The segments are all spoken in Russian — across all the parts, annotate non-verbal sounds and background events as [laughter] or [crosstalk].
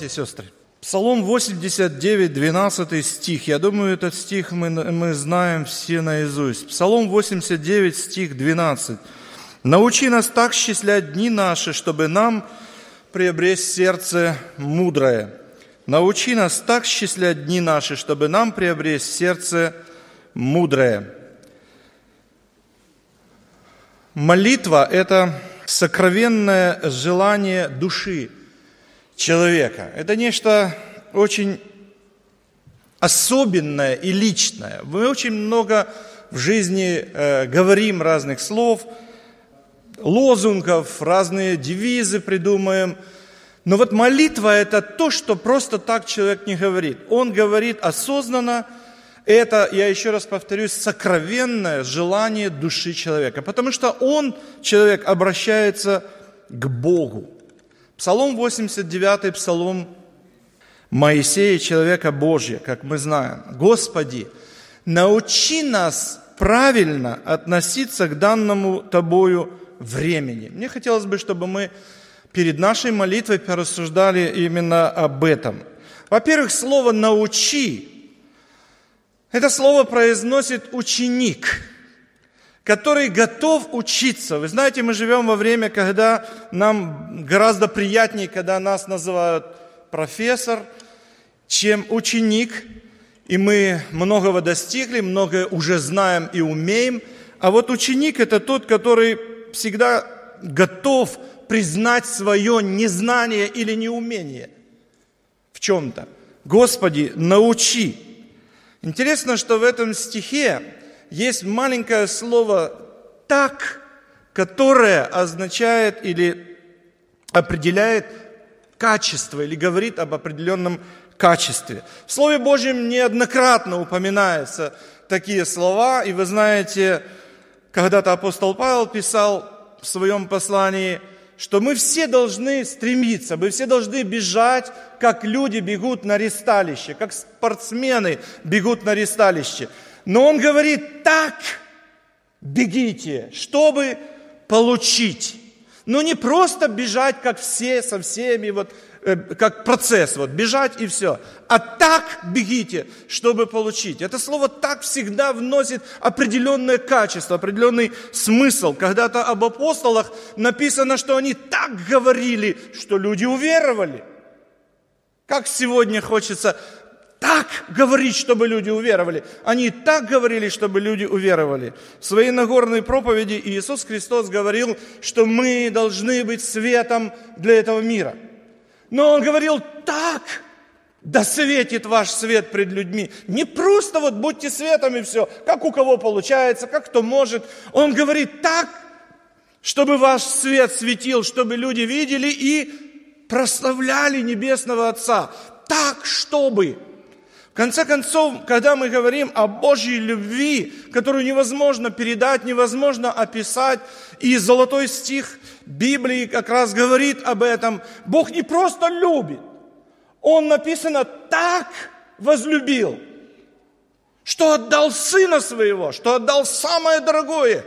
братья и сестры. Псалом 89, 12 стих. Я думаю, этот стих мы, мы знаем все наизусть. Псалом 89, стих 12. «Научи нас так счислять дни наши, чтобы нам приобрести сердце мудрое. Научи нас так счислять дни наши, чтобы нам приобрести сердце мудрое». Молитва – это сокровенное желание души человека. Это нечто очень особенное и личное. Мы очень много в жизни э, говорим разных слов, лозунгов, разные девизы придумаем. Но вот молитва – это то, что просто так человек не говорит. Он говорит осознанно – это, я еще раз повторюсь, сокровенное желание души человека, потому что он, человек, обращается к Богу. Псалом 89, псалом Моисея, человека Божия, как мы знаем. Господи, научи нас правильно относиться к данному Тобою времени. Мне хотелось бы, чтобы мы перед нашей молитвой порассуждали именно об этом. Во-первых, слово «научи» Это слово произносит ученик, который готов учиться. Вы знаете, мы живем во время, когда нам гораздо приятнее, когда нас называют профессор, чем ученик. И мы многого достигли, многое уже знаем и умеем. А вот ученик – это тот, который всегда готов признать свое незнание или неумение в чем-то. Господи, научи. Интересно, что в этом стихе есть маленькое слово «так», которое означает или определяет качество или говорит об определенном качестве. В Слове Божьем неоднократно упоминаются такие слова, и вы знаете, когда-то апостол Павел писал в своем послании – что мы все должны стремиться, мы все должны бежать, как люди бегут на ресталище, как спортсмены бегут на ресталище. Но он говорит, так бегите, чтобы получить. Но не просто бежать, как все, со всеми, вот Э, как процесс, вот, бежать и все. А так бегите, чтобы получить. Это слово «так» всегда вносит определенное качество, определенный смысл. Когда-то об апостолах написано, что они так говорили, что люди уверовали. Как сегодня хочется так говорить, чтобы люди уверовали. Они так говорили, чтобы люди уверовали. В своей Нагорной проповеди Иисус Христос говорил, что мы должны быть светом для этого мира – но он говорил, так, да светит ваш свет пред людьми. Не просто вот будьте светом и все, как у кого получается, как кто может. Он говорит так, чтобы ваш свет светил, чтобы люди видели и прославляли Небесного Отца. Так, чтобы. Конце концов, когда мы говорим о Божьей любви, которую невозможно передать, невозможно описать, и золотой стих Библии как раз говорит об этом. Бог не просто любит. Он написано так возлюбил, что отдал Сына Своего, что отдал самое дорогое.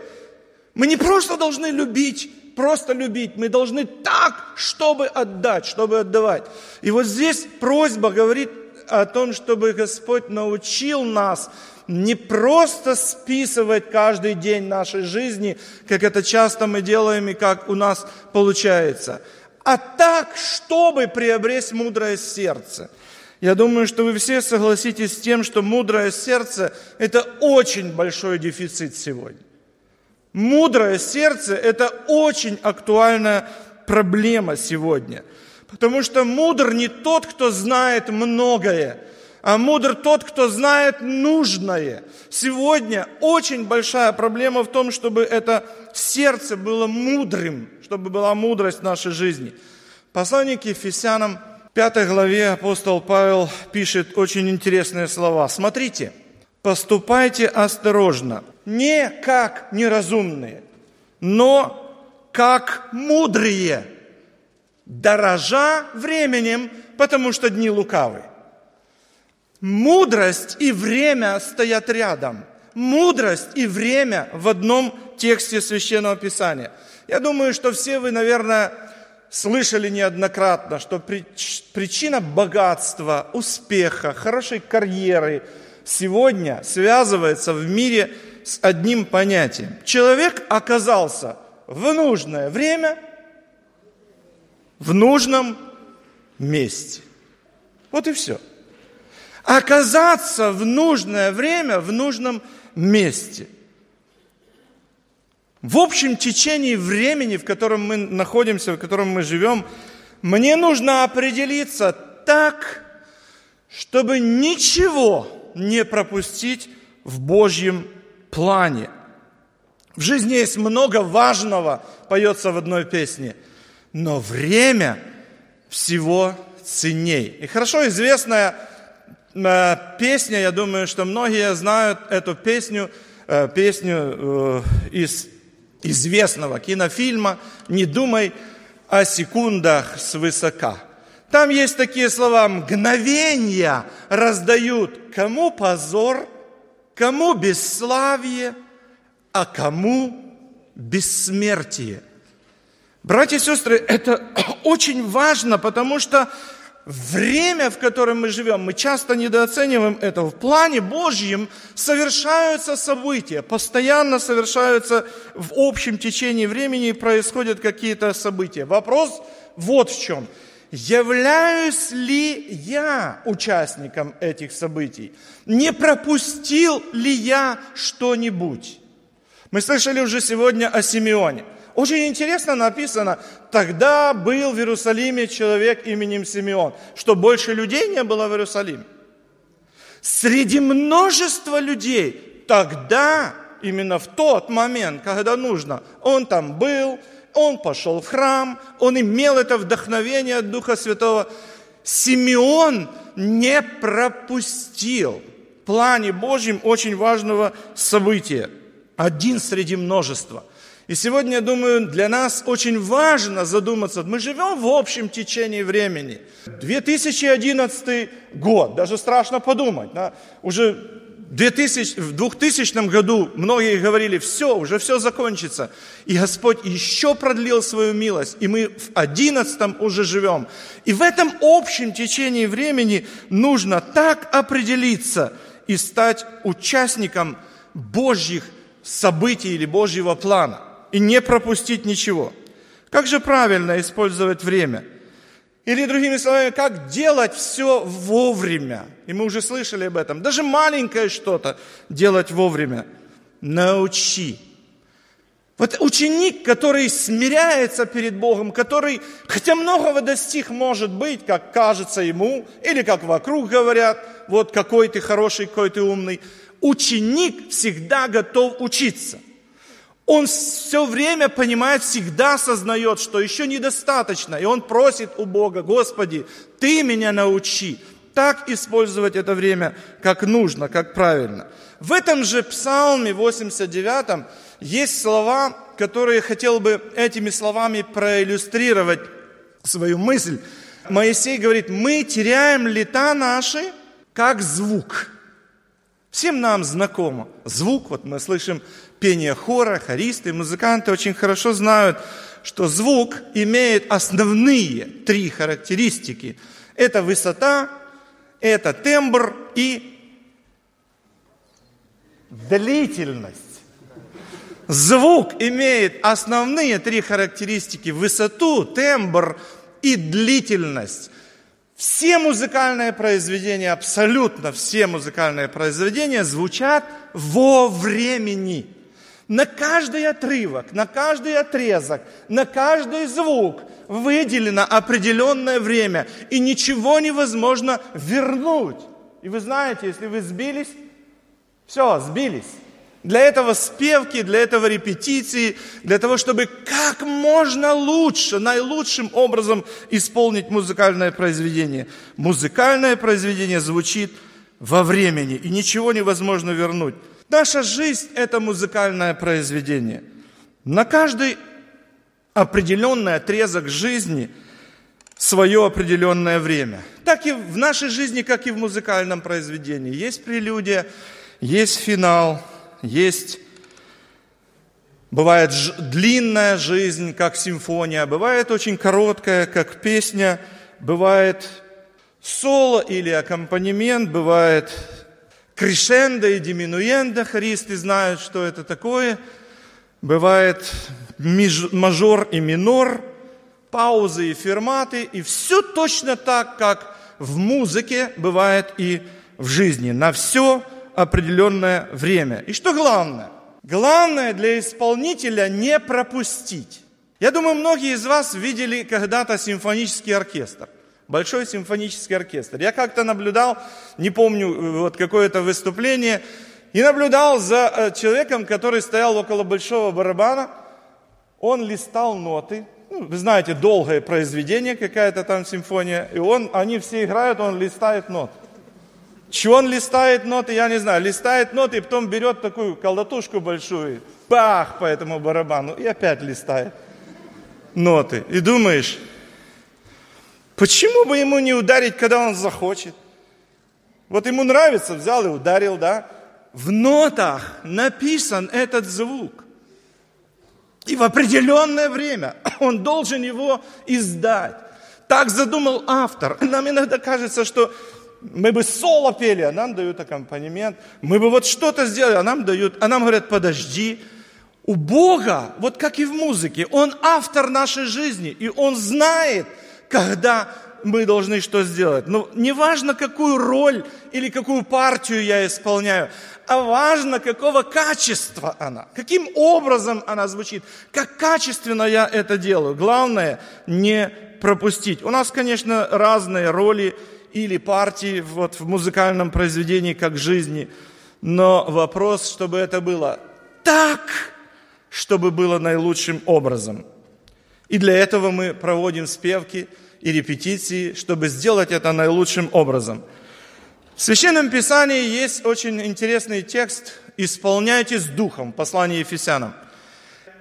Мы не просто должны любить, просто любить. Мы должны так, чтобы отдать, чтобы отдавать. И вот здесь просьба говорит о том, чтобы Господь научил нас не просто списывать каждый день нашей жизни, как это часто мы делаем и как у нас получается, а так, чтобы приобрести мудрое сердце. Я думаю, что вы все согласитесь с тем, что мудрое сердце – это очень большой дефицит сегодня. Мудрое сердце – это очень актуальная проблема сегодня. Потому что мудр не тот, кто знает многое, а мудр тот, кто знает нужное. Сегодня очень большая проблема в том, чтобы это сердце было мудрым, чтобы была мудрость в нашей жизни. Послание к Ефесянам, 5 главе апостол Павел пишет очень интересные слова. Смотрите, поступайте осторожно, не как неразумные, но как мудрые, дорожа временем, потому что дни лукавые. Мудрость и время стоят рядом. Мудрость и время в одном тексте Священного Писания. Я думаю, что все вы, наверное, слышали неоднократно, что причина богатства, успеха, хорошей карьеры сегодня связывается в мире с одним понятием. Человек оказался в нужное время, в нужном месте. Вот и все. Оказаться в нужное время, в нужном месте. В общем течении времени, в котором мы находимся, в котором мы живем, мне нужно определиться так, чтобы ничего не пропустить в Божьем плане. В жизни есть много важного, поется в одной песне, но время всего ценней. И хорошо известная э, песня, я думаю, что многие знают эту песню, э, песню э, из известного кинофильма «Не думай о секундах свысока». Там есть такие слова «мгновения раздают кому позор, кому бесславие, а кому бессмертие». Братья и сестры, это [coughs] очень важно, потому что время, в котором мы живем, мы часто недооцениваем это. В плане Божьем совершаются события, постоянно совершаются в общем течении времени происходят какие-то события. Вопрос вот в чем. Являюсь ли я участником этих событий? Не пропустил ли я что-нибудь? Мы слышали уже сегодня о Симеоне. Очень интересно написано, тогда был в Иерусалиме человек именем Симеон, что больше людей не было в Иерусалиме. Среди множества людей тогда, именно в тот момент, когда нужно, он там был, он пошел в храм, он имел это вдохновение от Духа Святого. Симеон не пропустил в плане Божьем очень важного события. Один среди множества – и сегодня, я думаю, для нас очень важно задуматься. Мы живем в общем течении времени. 2011 год, даже страшно подумать. Да? Уже 2000, в 2000 году многие говорили, все, уже все закончится. И Господь еще продлил свою милость, и мы в 11 уже живем. И в этом общем течении времени нужно так определиться и стать участником Божьих событий или Божьего плана – и не пропустить ничего. Как же правильно использовать время? Или, другими словами, как делать все вовремя? И мы уже слышали об этом. Даже маленькое что-то делать вовремя. Научи. Вот ученик, который смиряется перед Богом, который, хотя многого достиг, может быть, как кажется ему, или как вокруг говорят, вот какой ты хороший, какой ты умный, ученик всегда готов учиться – он все время понимает, всегда осознает, что еще недостаточно. И он просит у Бога, Господи, Ты меня научи так использовать это время, как нужно, как правильно. В этом же псалме 89 есть слова, которые хотел бы этими словами проиллюстрировать свою мысль. Моисей говорит, мы теряем лета наши, как звук. Всем нам знакомо. Звук, вот мы слышим пение хора, хористы, музыканты очень хорошо знают, что звук имеет основные три характеристики. Это высота, это тембр и длительность. Звук имеет основные три характеристики – высоту, тембр и длительность. Все музыкальные произведения, абсолютно все музыкальные произведения звучат во времени – на каждый отрывок, на каждый отрезок, на каждый звук выделено определенное время, и ничего невозможно вернуть. И вы знаете, если вы сбились, все, сбились. Для этого спевки, для этого репетиции, для того, чтобы как можно лучше, наилучшим образом исполнить музыкальное произведение. Музыкальное произведение звучит во времени, и ничего невозможно вернуть. Наша жизнь – это музыкальное произведение. На каждый определенный отрезок жизни свое определенное время. Так и в нашей жизни, как и в музыкальном произведении. Есть прелюдия, есть финал, есть Бывает длинная жизнь, как симфония, бывает очень короткая, как песня, бывает соло или аккомпанемент, бывает кришендо и диминуендо, хористы знают, что это такое, бывает мажор и минор, паузы и ферматы, и все точно так, как в музыке бывает и в жизни, на все определенное время. И что главное? Главное для исполнителя не пропустить. Я думаю, многие из вас видели когда-то симфонический оркестр. Большой симфонический оркестр. Я как-то наблюдал, не помню, вот какое-то выступление, и наблюдал за э, человеком, который стоял около большого барабана. Он листал ноты. Ну, вы знаете, долгое произведение, какая-то там симфония. И он, они все играют, он листает ноты. Чего он листает ноты, я не знаю. Листает ноты и потом берет такую колотушку большую, бах по этому барабану и опять листает ноты. И думаешь, почему бы ему не ударить, когда он захочет? Вот ему нравится, взял и ударил, да? В нотах написан этот звук. И в определенное время [clears throat] он должен его издать. Так задумал автор. Нам иногда кажется, что мы бы соло пели, а нам дают аккомпанемент. Мы бы вот что-то сделали, а нам дают, а нам говорят, подожди. У Бога, вот как и в музыке, Он автор нашей жизни, и Он знает, когда мы должны что сделать. Но не важно, какую роль или какую партию я исполняю, а важно, какого качества она, каким образом она звучит, как качественно я это делаю. Главное, не пропустить. У нас, конечно, разные роли или партии вот, в музыкальном произведении, как жизни. Но вопрос, чтобы это было так, чтобы было наилучшим образом. И для этого мы проводим спевки и репетиции, чтобы сделать это наилучшим образом. В Священном Писании есть очень интересный текст «Исполняйтесь Духом» послание Ефесянам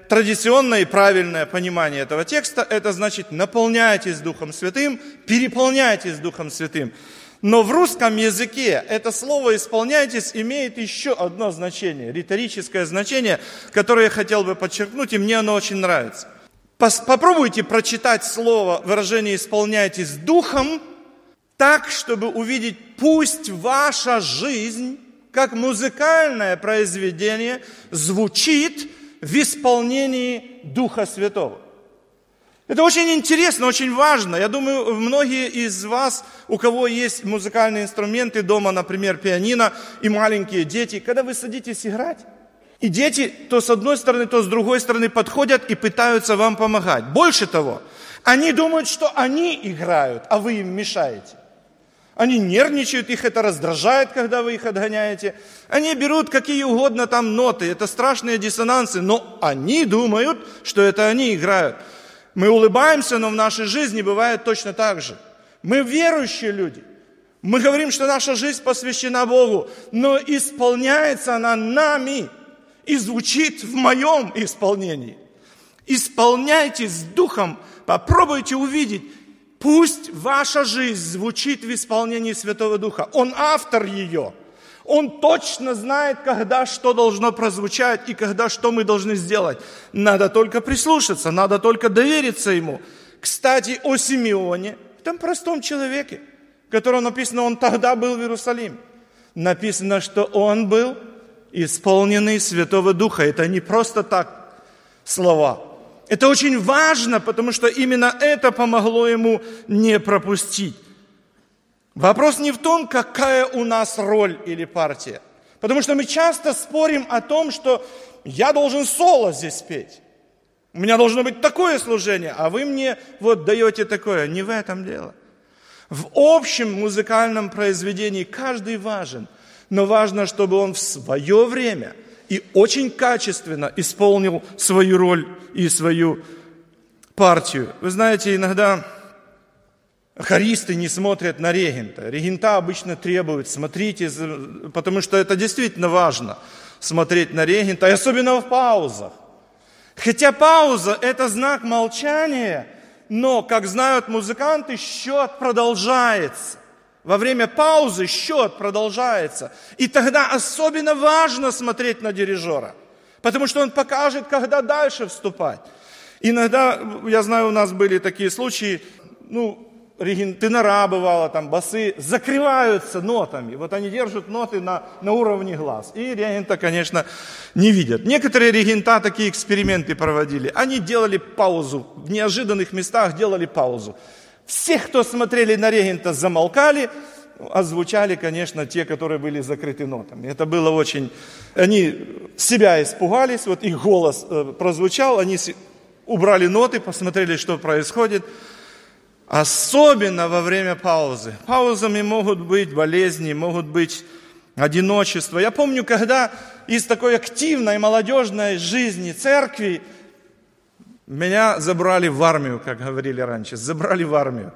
традиционное и правильное понимание этого текста, это значит наполняйтесь Духом Святым, переполняйтесь Духом Святым. Но в русском языке это слово «исполняйтесь» имеет еще одно значение, риторическое значение, которое я хотел бы подчеркнуть, и мне оно очень нравится. Попробуйте прочитать слово, выражение «исполняйтесь Духом» так, чтобы увидеть, пусть ваша жизнь, как музыкальное произведение, звучит – в исполнении Духа Святого. Это очень интересно, очень важно. Я думаю, многие из вас, у кого есть музыкальные инструменты дома, например, пианино и маленькие дети, когда вы садитесь играть, и дети то с одной стороны, то с другой стороны подходят и пытаются вам помогать. Больше того, они думают, что они играют, а вы им мешаете. Они нервничают, их это раздражает, когда вы их отгоняете. Они берут какие угодно там ноты, это страшные диссонансы, но они думают, что это они играют. Мы улыбаемся, но в нашей жизни бывает точно так же. Мы верующие люди. Мы говорим, что наша жизнь посвящена Богу, но исполняется она нами и звучит в моем исполнении. Исполняйтесь с Духом, попробуйте увидеть, Пусть ваша жизнь звучит в исполнении Святого Духа. Он автор ее. Он точно знает, когда что должно прозвучать и когда что мы должны сделать. Надо только прислушаться, надо только довериться Ему. Кстати, о Симеоне, этом простом человеке, которого написано, он тогда был в Иерусалиме. Написано, что он был исполненный Святого Духа. Это не просто так слова. Это очень важно, потому что именно это помогло ему не пропустить. Вопрос не в том, какая у нас роль или партия. Потому что мы часто спорим о том, что я должен соло здесь петь. У меня должно быть такое служение, а вы мне вот даете такое. Не в этом дело. В общем музыкальном произведении каждый важен, но важно, чтобы он в свое время – и очень качественно исполнил свою роль и свою партию. Вы знаете, иногда хористы не смотрят на регента. Регента обычно требуют, смотрите, потому что это действительно важно, смотреть на регента, и особенно в паузах. Хотя пауза – это знак молчания, но, как знают музыканты, счет продолжается. Во время паузы счет продолжается. И тогда особенно важно смотреть на дирижера. Потому что Он покажет, когда дальше вступать. Иногда, я знаю, у нас были такие случаи, ну, тенора бывало, там, басы, закрываются нотами. Вот они держат ноты на, на уровне глаз. И регента, конечно, не видят. Некоторые регента такие эксперименты проводили. Они делали паузу. В неожиданных местах делали паузу. Всех, кто смотрели на регента, замолкали, озвучали, конечно, те, которые были закрыты нотами. Это было очень... Они себя испугались, вот их голос э, прозвучал, они убрали ноты, посмотрели, что происходит. Особенно во время паузы. Паузами могут быть болезни, могут быть одиночество. Я помню, когда из такой активной молодежной жизни церкви меня забрали в армию, как говорили раньше, забрали в армию.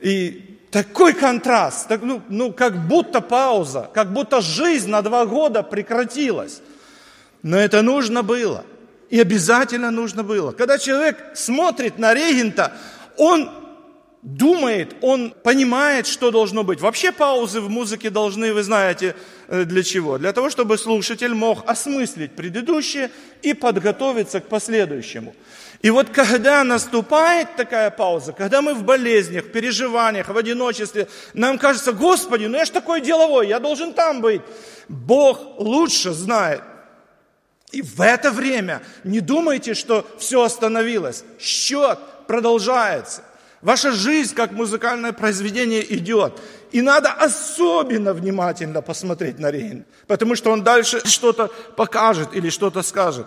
И такой контраст, так, ну, ну как будто пауза, как будто жизнь на два года прекратилась. Но это нужно было. И обязательно нужно было. Когда человек смотрит на регента, он думает, он понимает, что должно быть. Вообще паузы в музыке должны, вы знаете, э, для чего? Для того, чтобы слушатель мог осмыслить предыдущее и подготовиться к последующему. И вот когда наступает такая пауза, когда мы в болезнях, переживаниях, в одиночестве, нам кажется, Господи, ну я ж такой деловой, я должен там быть. Бог лучше знает. И в это время не думайте, что все остановилось. Счет продолжается. Ваша жизнь, как музыкальное произведение, идет. И надо особенно внимательно посмотреть на Рейн, потому что он дальше что-то покажет или что-то скажет.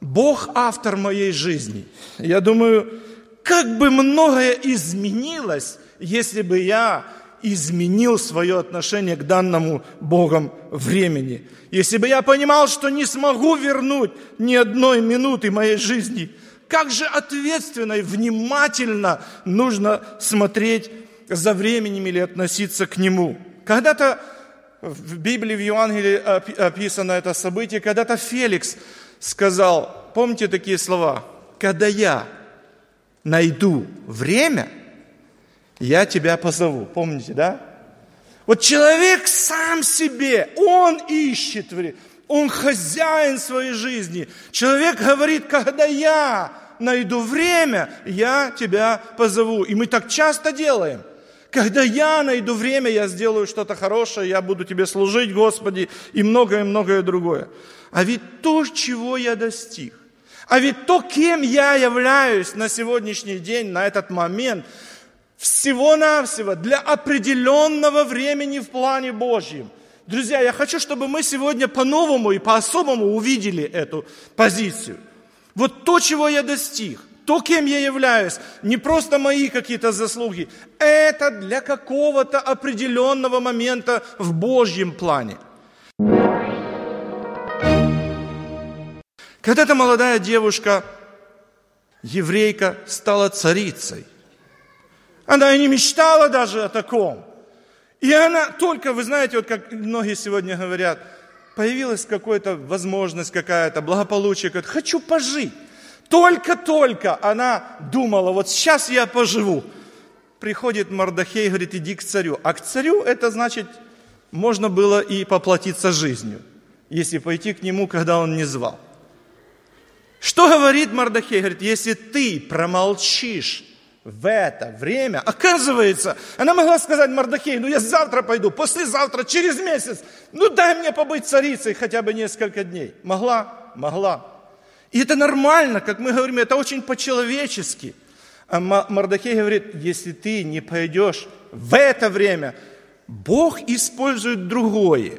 Бог автор моей жизни. Я думаю, как бы многое изменилось, если бы я изменил свое отношение к данному Богом времени. Если бы я понимал, что не смогу вернуть ни одной минуты моей жизни – как же ответственно и внимательно нужно смотреть за временем или относиться к нему. Когда-то в Библии, в Евангелии описано это событие, когда-то Феликс сказал, помните такие слова, «Когда я найду время, я тебя позову». Помните, да? Вот человек сам себе, он ищет время. Он хозяин своей жизни. Человек говорит, когда я найду время, я тебя позову. И мы так часто делаем. Когда я найду время, я сделаю что-то хорошее, я буду тебе служить, Господи, и многое-многое другое. А ведь то, чего я достиг, а ведь то, кем я являюсь на сегодняшний день, на этот момент, всего-навсего для определенного времени в плане Божьем – Друзья, я хочу, чтобы мы сегодня по-новому и по-особому увидели эту позицию. Вот то, чего я достиг, то, кем я являюсь, не просто мои какие-то заслуги, это для какого-то определенного момента в Божьем плане. Когда-то молодая девушка, еврейка, стала царицей. Она и не мечтала даже о таком. И она только, вы знаете, вот как многие сегодня говорят, появилась какая-то возможность какая-то, благополучие, говорит, хочу пожить. Только-только она думала, вот сейчас я поживу. Приходит Мардахей, говорит, иди к царю. А к царю это значит, можно было и поплатиться жизнью, если пойти к нему, когда он не звал. Что говорит Мардахей? Говорит, если ты промолчишь в это время, оказывается, она могла сказать Мардахей, ну я завтра пойду, послезавтра, через месяц, ну дай мне побыть царицей хотя бы несколько дней. Могла? Могла. И это нормально, как мы говорим, это очень по-человечески. А Мардахей говорит, если ты не пойдешь в это время, Бог использует другое.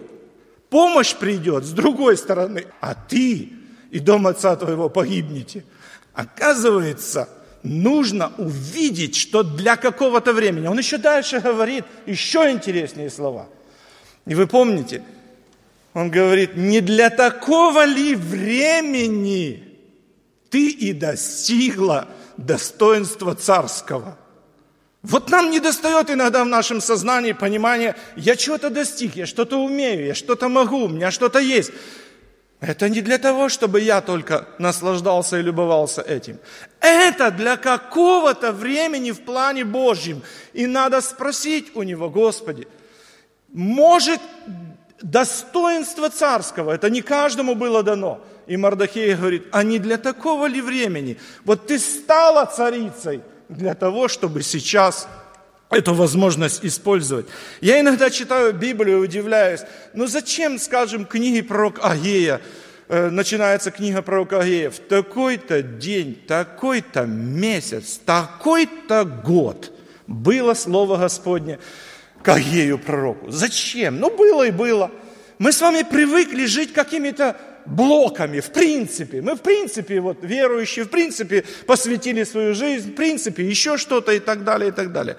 Помощь придет с другой стороны, а ты и дом отца твоего погибнете. Оказывается, нужно увидеть, что для какого-то времени. Он еще дальше говорит еще интереснее слова. И вы помните, он говорит, не для такого ли времени ты и достигла достоинства царского. Вот нам не достает иногда в нашем сознании понимания, я чего-то достиг, я что-то умею, я что-то могу, у меня что-то есть. Это не для того, чтобы я только наслаждался и любовался этим. Это для какого-то времени в плане Божьем. И надо спросить у Него, Господи, может достоинство царского, это не каждому было дано. И Мардахей говорит, а не для такого ли времени? Вот ты стала царицей для того, чтобы сейчас эту возможность использовать. Я иногда читаю Библию и удивляюсь, ну зачем, скажем, книги пророка Агея, э, начинается книга пророка Агея, в такой-то день, такой-то месяц, такой-то год было Слово Господне к Агею пророку. Зачем? Ну было и было. Мы с вами привыкли жить какими-то блоками, в принципе. Мы, в принципе, вот верующие, в принципе, посвятили свою жизнь, в принципе, еще что-то и так далее, и так далее.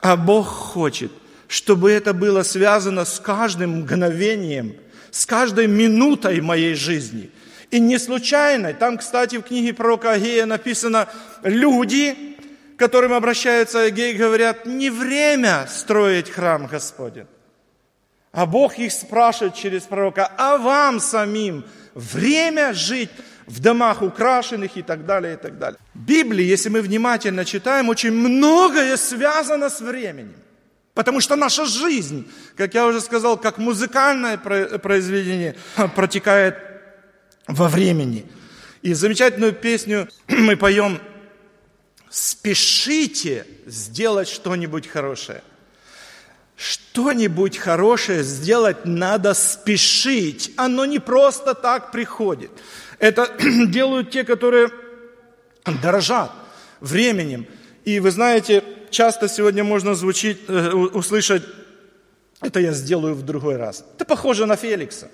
А Бог хочет, чтобы это было связано с каждым мгновением, с каждой минутой моей жизни. И не случайно, там, кстати, в книге пророка Агея написано, люди, которым обращаются Агей, говорят, не время строить храм Господень. А Бог их спрашивает через пророка, а вам самим время жить в домах украшенных и так далее, и так далее. В Библии, если мы внимательно читаем, очень многое связано с временем. Потому что наша жизнь, как я уже сказал, как музыкальное произведение, [laughs] протекает во времени. И замечательную песню [clears throat] мы поем «Спешите сделать что-нибудь хорошее». Что-нибудь хорошее сделать надо спешить. Оно не просто так приходит. Это [clears throat] делают те, которые дорожат временем. И вы знаете, часто сегодня можно звучить, э, услышать, это я сделаю в другой раз. Это похоже на Феликса.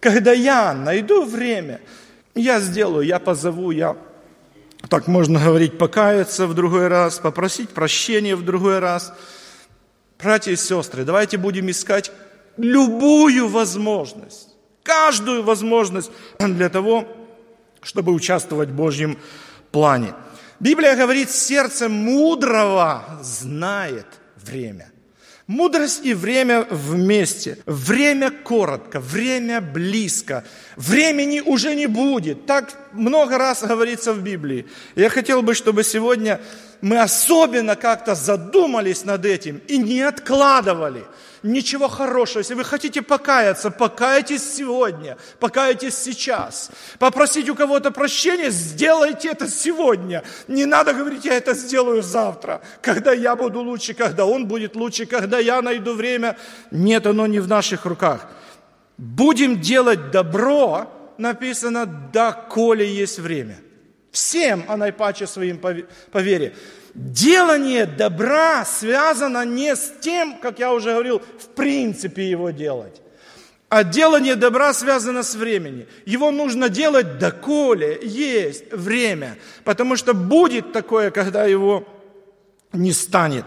Когда я найду время, я сделаю, я позову, я, так можно говорить, покаяться в другой раз, попросить прощения в другой раз. Братья и сестры, давайте будем искать любую возможность каждую возможность для того, чтобы участвовать в Божьем плане. Библия говорит, сердце мудрого знает время. Мудрость и время вместе. Время коротко, время близко. Времени уже не будет. Так много раз говорится в Библии. Я хотел бы, чтобы сегодня мы особенно как-то задумались над этим и не откладывали – ничего хорошего. Если вы хотите покаяться, покайтесь сегодня, покайтесь сейчас. Попросить у кого-то прощения, сделайте это сегодня. Не надо говорить, я это сделаю завтра, когда я буду лучше, когда он будет лучше, когда я найду время. Нет, оно не в наших руках. Будем делать добро, написано, доколе есть время. Всем, а наипаче своим по вере делание добра связано не с тем, как я уже говорил, в принципе его делать. А делание добра связано с временем. Его нужно делать доколе есть время. Потому что будет такое, когда его не станет.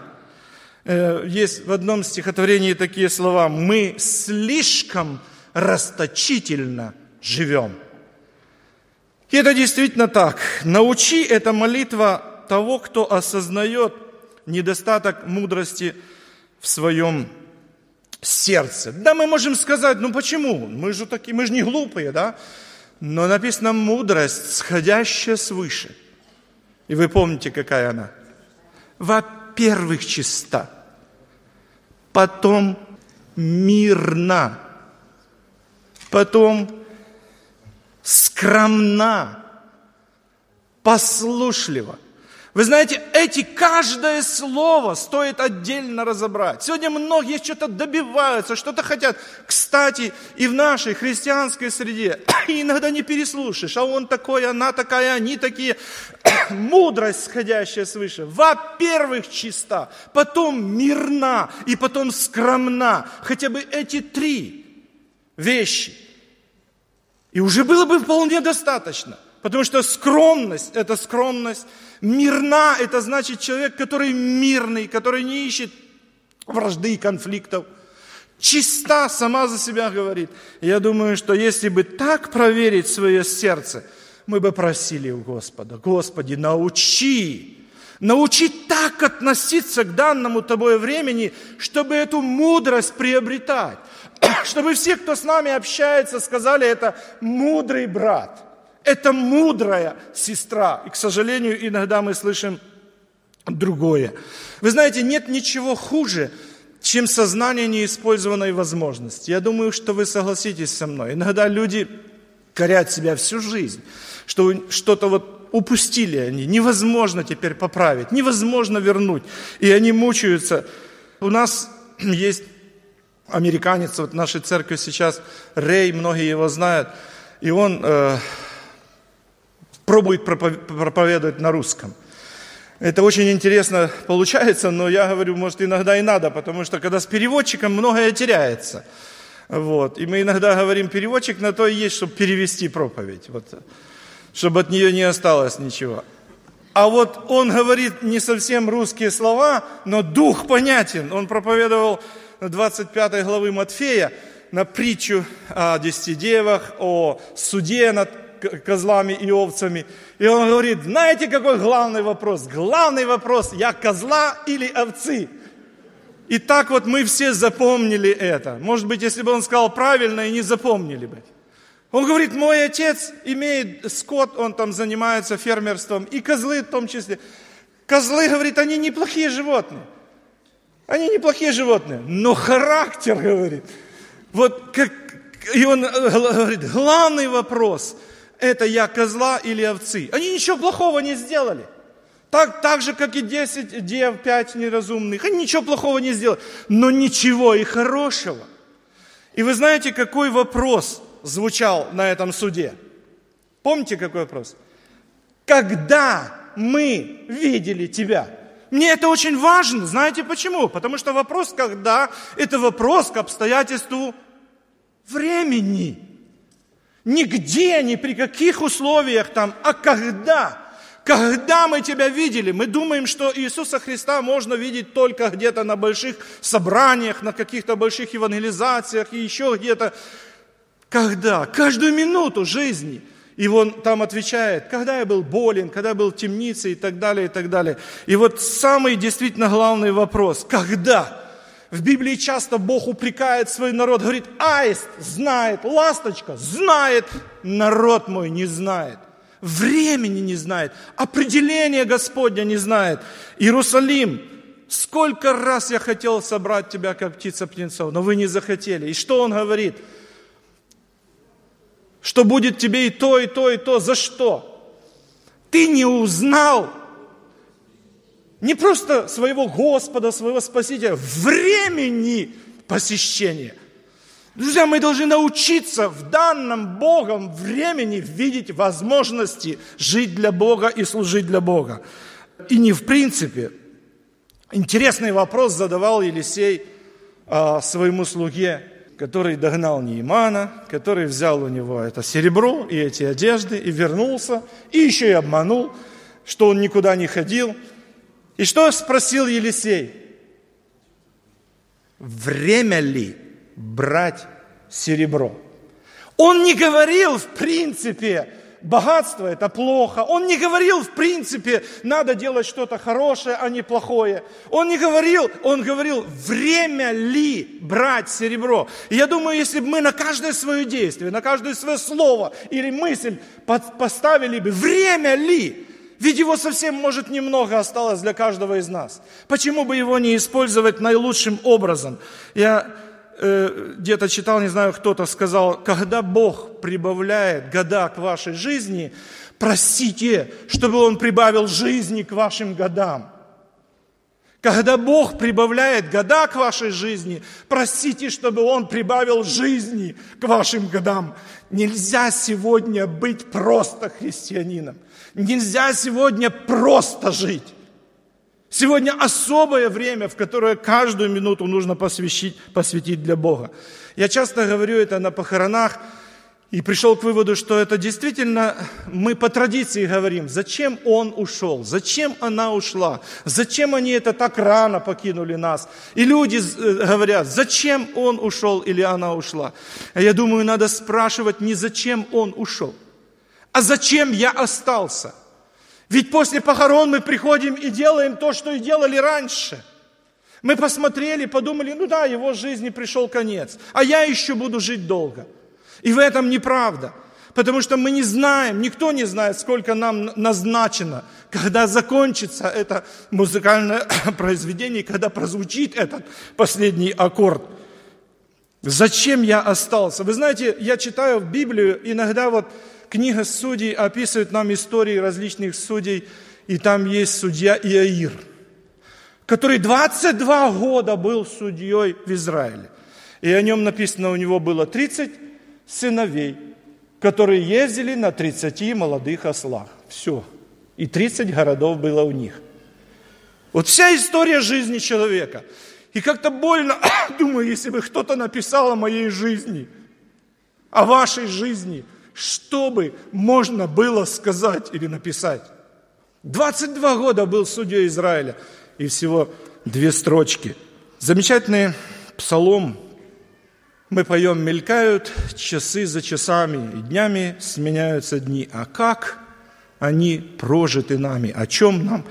Э, есть в одном стихотворении такие слова. Мы слишком расточительно живем. И это действительно так. Научи, эта молитва того, кто осознает недостаток мудрости в своем сердце. Да, мы можем сказать, ну почему? Мы же такие, мы же не глупые, да? Но написано мудрость, сходящая свыше. И вы помните, какая она? Во-первых, чиста. Потом мирна. Потом скромна. Послушлива. Вы знаете, эти каждое слово стоит отдельно разобрать. Сегодня многие что-то добиваются, что-то хотят. Кстати, и в нашей христианской среде [coughs] иногда не переслушаешь, а он такой, она такая, они такие. [coughs] Мудрость, сходящая свыше. Во-первых, чиста, потом мирна и потом скромна. Хотя бы эти три вещи. И уже было бы вполне достаточно. Потому что скромность – это скромность. Мирна – это значит человек, который мирный, который не ищет вражды и конфликтов. Чиста сама за себя говорит. Я думаю, что если бы так проверить свое сердце, мы бы просили у Господа, Господи, научи, научи так относиться к данному тобой времени, чтобы эту мудрость приобретать. [clears throat] Чтобы все, кто с нами общается, сказали, это мудрый брат – это мудрая сестра. И, к сожалению, иногда мы слышим другое. Вы знаете, нет ничего хуже, чем сознание неиспользованной возможности. Я думаю, что вы согласитесь со мной. Иногда люди корять себя всю жизнь, что что-то вот упустили они, невозможно теперь поправить, невозможно вернуть, и они мучаются. У нас [clears throat] есть американец, вот в нашей церкви сейчас, Рей, многие его знают, и он э, пробует проповедовать на русском. Это очень интересно получается, но я говорю, может, иногда и надо, потому что когда с переводчиком многое теряется. Вот. И мы иногда говорим, переводчик на то и есть, чтобы перевести проповедь, вот, чтобы от нее не осталось ничего. А вот он говорит не совсем русские слова, но дух понятен. Он проповедовал 25 главы Матфея на притчу о десяти девах, о суде над козлами и овцами. И он говорит, знаете, какой главный вопрос? Главный вопрос, я козла или овцы? И так вот мы все запомнили это. Может быть, если бы он сказал правильно, и не запомнили бы. Он говорит, мой отец имеет скот, он там занимается фермерством, и козлы в том числе. Козлы, говорит, они неплохие животные. Они неплохие животные, но характер, говорит. Вот как, и он говорит, главный вопрос, это я козла или овцы. Они ничего плохого не сделали. Так, так же, как и 10 дев, 5 неразумных. Они ничего плохого не сделали, но ничего и хорошего. И вы знаете, какой вопрос звучал на этом суде? Помните, какой вопрос? Когда мы видели тебя? Мне это очень важно. Знаете почему? Потому что вопрос «когда» – это вопрос к обстоятельству времени. Нигде, ни при каких условиях там, а когда. Когда мы тебя видели, мы думаем, что Иисуса Христа можно видеть только где-то на больших собраниях, на каких-то больших евангелизациях и еще где-то. Когда? Каждую минуту жизни. И он там отвечает, когда я был болен, когда я был в темнице и так далее, и так далее. И вот самый действительно главный вопрос, когда? В Библии часто Бог упрекает свой народ, говорит, аист знает, ласточка знает, народ мой не знает. Времени не знает, определения Господня не знает. Иерусалим, сколько раз я хотел собрать тебя, как птица птенцов, но вы не захотели. И что он говорит? Что будет тебе и то, и то, и то. За что? Ты не узнал не просто своего Господа, своего Спасителя, времени посещения. Друзья, мы должны научиться в данном Богом времени видеть возможности жить для Бога и служить для Бога. И не в принципе. Интересный вопрос задавал Елисей а, своему слуге, который догнал Неимана, который взял у него это серебро и эти одежды и вернулся, и еще и обманул, что он никуда не ходил – и что спросил Елисей? Время ли брать серебро? Он не говорил, в принципе, богатство это плохо. Он не говорил, в принципе, надо делать что-то хорошее, а не плохое. Он не говорил, он говорил, время ли брать серебро. И я думаю, если бы мы на каждое свое действие, на каждое свое слово или мысль поставили бы, время ли, ведь его совсем, может, немного осталось для каждого из нас. Почему бы его не использовать наилучшим образом? Я э, где-то читал, не знаю, кто-то сказал, когда Бог прибавляет года к вашей жизни, просите, чтобы Он прибавил жизни к вашим годам. Когда Бог прибавляет года к вашей жизни, просите, чтобы Он прибавил жизни к вашим годам. Нельзя сегодня быть просто христианином. Нельзя сегодня просто жить. Сегодня особое время, в которое каждую минуту нужно посвятить, посвятить для Бога. Я часто говорю это на похоронах и пришел к выводу, что это действительно мы по традиции говорим, зачем он ушел, зачем она ушла, зачем они это так рано покинули нас. И люди э, говорят, зачем он ушел или она ушла. А я думаю, надо спрашивать не зачем он ушел, а зачем я остался? Ведь после похорон мы приходим и делаем то, что и делали раньше. Мы посмотрели, подумали, ну да, его жизни пришел конец, а я еще буду жить долго. И в этом неправда. Потому что мы не знаем, никто не знает, сколько нам назначено, когда закончится это музыкальное [coughs] произведение, когда прозвучит этот последний аккорд. Зачем я остался? Вы знаете, я читаю в Библию, иногда вот книга судей описывает нам истории различных судей, и там есть судья Иаир, который 22 года был судьей в Израиле. И о нем написано, у него было 30 сыновей, которые ездили на 30 молодых ослах. Все. И 30 городов было у них. Вот вся история жизни человека – и как-то больно, [coughs] думаю, если бы кто-то написал о моей жизни, о вашей жизни, что бы можно было сказать или написать. 22 года был судьей Израиля, и всего две строчки. Замечательный псалом. Мы поем, мелькают часы за часами, и днями сменяются дни. А как они прожиты нами? О чем нам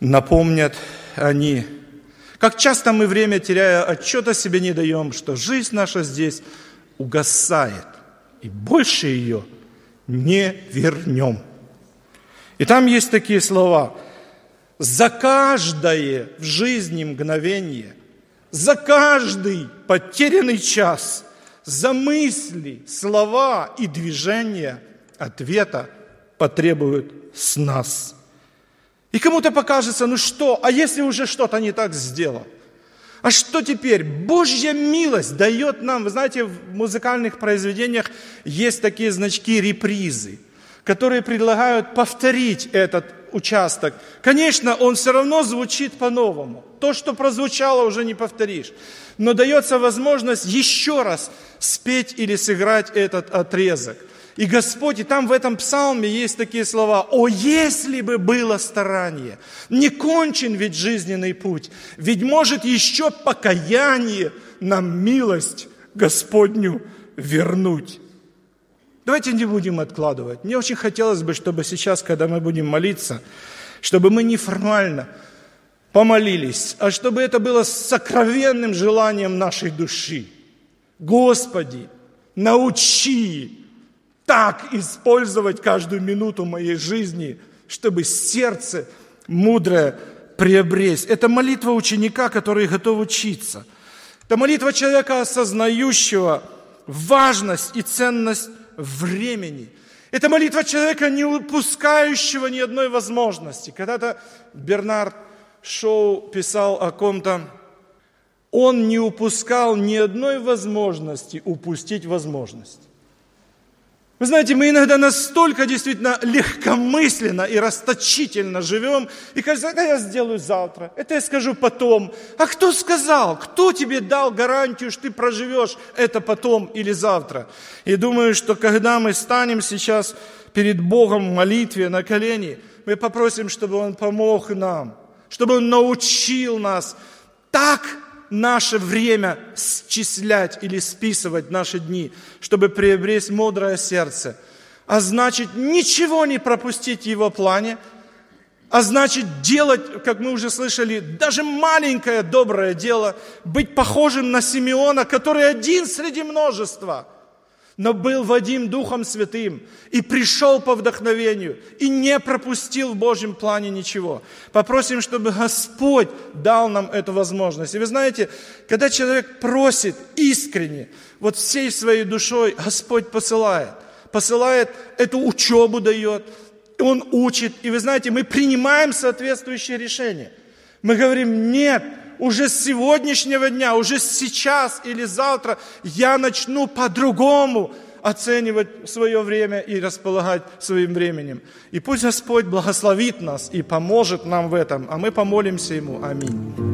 напомнят они? Как часто мы время теряя отчета себе не даем, что жизнь наша здесь угасает, и больше ее не вернем. И там есть такие слова. За каждое в жизни мгновение, за каждый потерянный час, за мысли, слова и движения ответа потребуют с нас – и кому-то покажется, ну что, а если уже что-то не так сделал? А что теперь? Божья милость дает нам, вы знаете, в музыкальных произведениях есть такие значки репризы, которые предлагают повторить этот участок. Конечно, он все равно звучит по-новому. То, что прозвучало, уже не повторишь. Но дается возможность еще раз спеть или сыграть этот отрезок – и Господь, и там в этом псалме есть такие слова, «О, если бы было старание, не кончен ведь жизненный путь, ведь может еще покаяние нам милость Господню вернуть». Давайте не будем откладывать. Мне очень хотелось бы, чтобы сейчас, когда мы будем молиться, чтобы мы неформально помолились, а чтобы это было сокровенным желанием нашей души. Господи, научи так использовать каждую минуту моей жизни, чтобы сердце мудрое приобрести. Это молитва ученика, который готов учиться. Это молитва человека, осознающего важность и ценность времени. Это молитва человека, не упускающего ни одной возможности. Когда-то Бернард Шоу писал о ком-то, он не упускал ни одной возможности упустить возможность. Вы знаете, мы иногда настолько действительно легкомысленно и расточительно живем, и кажется, это я сделаю завтра, это я скажу потом. А кто сказал, кто тебе дал гарантию, что ты проживешь это потом или завтра? И думаю, что когда мы станем сейчас перед Богом в молитве на колени, мы попросим, чтобы Он помог нам, чтобы Он научил нас так наше время счислять или списывать наши дни, чтобы приобрести мудрое сердце, а значит ничего не пропустить в Его плане, а значит делать, как мы уже слышали, даже маленькое доброе дело, быть похожим на Симеона, который один среди множества – но был Вадим Духом Святым и пришел по вдохновению и не пропустил в Божьем плане ничего. Попросим, чтобы Господь дал нам эту возможность. И вы знаете, когда человек просит искренне, вот всей своей душой, Господь посылает. Посылает эту учебу дает, Он учит. И вы знаете, мы принимаем соответствующие решения. Мы говорим, нет, уже с сегодняшнего дня, уже сейчас или завтра я начну по-другому оценивать свое время и располагать своим временем. И пусть Господь благословит нас и поможет нам в этом, а мы помолимся Ему. Аминь.